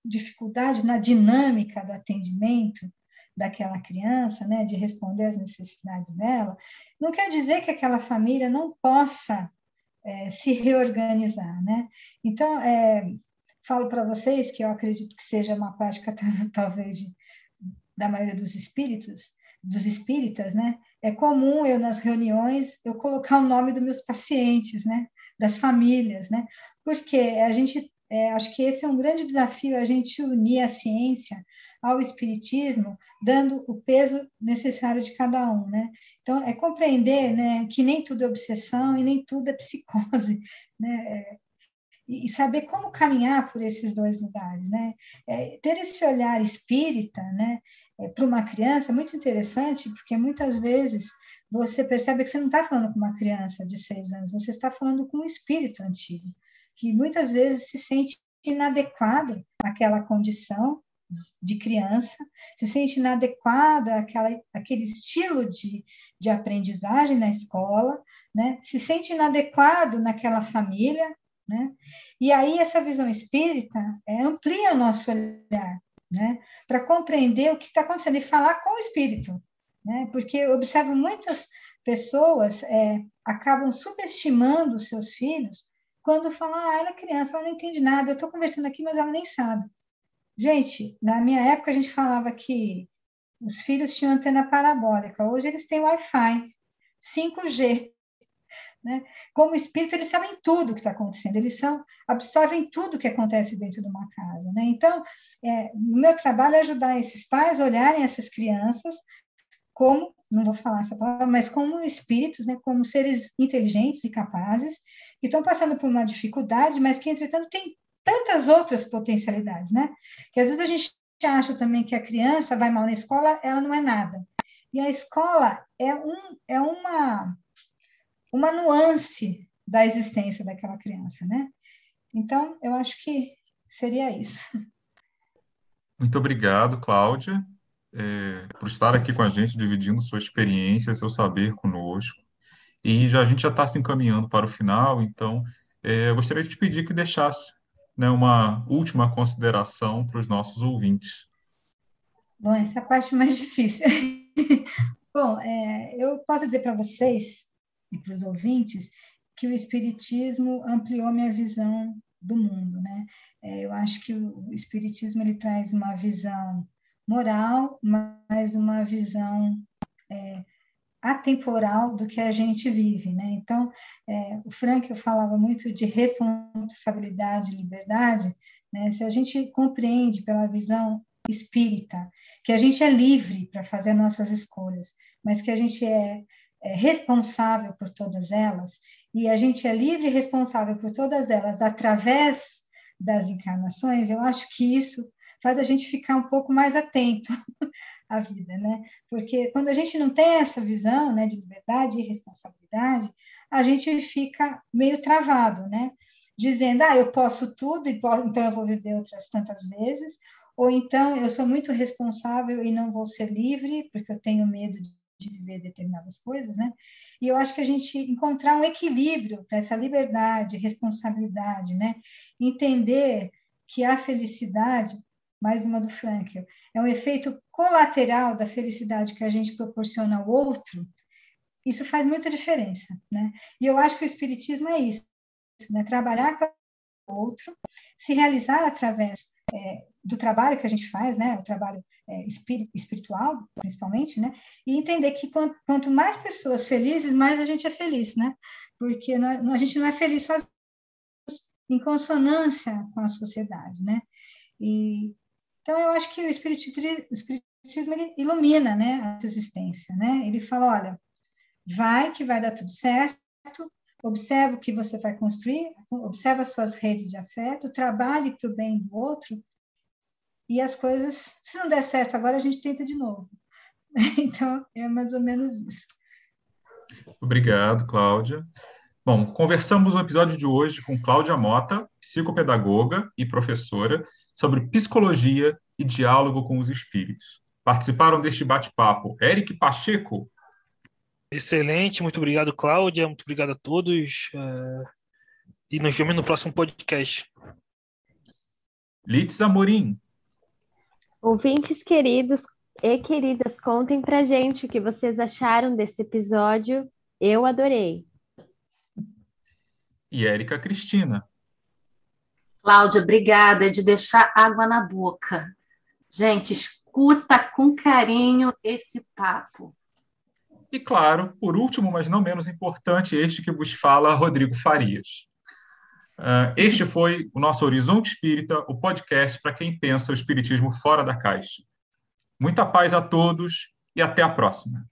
dificuldade na dinâmica do atendimento daquela criança, né? de responder às necessidades dela, não quer dizer que aquela família não possa é, se reorganizar. Né? Então, é, falo para vocês que eu acredito que seja uma prática talvez de, da maioria dos espíritos, dos espíritas, né? É comum eu nas reuniões eu colocar o nome dos meus pacientes, né? Das famílias, né? Porque a gente é, acho que esse é um grande desafio a gente unir a ciência ao espiritismo, dando o peso necessário de cada um, né? Então é compreender, né, que nem tudo é obsessão e nem tudo é psicose, né? e saber como caminhar por esses dois lugares, né? É, ter esse olhar espírita, né? É, para uma criança é muito interessante, porque muitas vezes você percebe que você não está falando com uma criança de seis anos, você está falando com um espírito antigo, que muitas vezes se sente inadequado àquela condição de criança, se sente inadequado àquela, àquele estilo de, de aprendizagem na escola, né? se sente inadequado naquela família, né? e aí essa visão espírita é, amplia o nosso olhar, né? para compreender o que está acontecendo e falar com o espírito. Né? Porque eu observo muitas pessoas é, acabam subestimando os seus filhos quando falam, ah, ela é criança, ela não entende nada, eu estou conversando aqui, mas ela nem sabe. Gente, na minha época a gente falava que os filhos tinham antena parabólica, hoje eles têm Wi-Fi, 5G. Né? Como espírito, eles sabem tudo o que está acontecendo, eles são, absorvem tudo o que acontece dentro de uma casa. Né? Então, é, o meu trabalho é ajudar esses pais a olharem essas crianças como, não vou falar essa palavra, mas como espíritos, né? como seres inteligentes e capazes, que estão passando por uma dificuldade, mas que, entretanto, tem tantas outras potencialidades, né? Que às vezes a gente acha também que a criança vai mal na escola, ela não é nada. E a escola é, um, é uma uma nuance da existência daquela criança, né? Então, eu acho que seria isso. Muito obrigado, Cláudia, é, por estar aqui com a gente, dividindo sua experiência, seu saber conosco. E já, a gente já está se encaminhando para o final, então é, eu gostaria de te pedir que deixasse né, uma última consideração para os nossos ouvintes. Bom, essa é a parte mais difícil. Bom, é, eu posso dizer para vocês e para os ouvintes que o Espiritismo ampliou minha visão do mundo, né? É, eu acho que o Espiritismo ele traz uma visão moral, mas uma visão é, atemporal do que a gente vive, né? Então, é, o Frank falava muito de responsabilidade e liberdade, né? Se a gente compreende pela visão espírita que a gente é livre para fazer nossas escolhas, mas que a gente é é, responsável por todas elas, e a gente é livre e responsável por todas elas através das encarnações, eu acho que isso faz a gente ficar um pouco mais atento à vida, né? Porque quando a gente não tem essa visão, né, de liberdade e responsabilidade, a gente fica meio travado, né? Dizendo, ah, eu posso tudo, então eu vou viver outras tantas vezes, ou então eu sou muito responsável e não vou ser livre, porque eu tenho medo de viver determinadas coisas, né? E eu acho que a gente encontrar um equilíbrio para essa liberdade, responsabilidade, né? Entender que a felicidade, mais uma do Frankel, é um efeito colateral da felicidade que a gente proporciona ao outro, isso faz muita diferença, né? E eu acho que o espiritismo é isso, né? Trabalhar para o outro, se realizar através é, do trabalho que a gente faz, né? O trabalho é, espiritual, principalmente, né? E entender que quanto, quanto, mais pessoas felizes, mais a gente é feliz, né? Porque a gente não é feliz sozinho, em consonância com a sociedade, né? E, então, eu acho que o espiritismo, o espiritismo ilumina, né, a existência, né? Ele fala, olha, vai que vai dar tudo certo, observa o que você vai construir, observa as suas redes de afeto, trabalhe para o bem do outro, e as coisas, se não der certo agora, a gente tenta de novo. Então, é mais ou menos isso. Obrigado, Cláudia. Bom, conversamos no episódio de hoje com Cláudia Mota, psicopedagoga e professora, sobre psicologia e diálogo com os espíritos. Participaram deste bate-papo Eric Pacheco. Excelente, muito obrigado, Cláudia, muito obrigado a todos. Uh, e nos vemos no próximo podcast. Litz Amorim. Ouvintes queridos e queridas, contem pra gente o que vocês acharam desse episódio. Eu adorei e Érica Cristina. Cláudia, obrigada é de deixar água na boca. Gente, escuta com carinho esse papo. E claro, por último, mas não menos importante, este que vos fala, Rodrigo Farias. Uh, este foi o nosso Horizonte Espírita, o podcast para quem pensa o espiritismo fora da caixa. Muita paz a todos e até a próxima.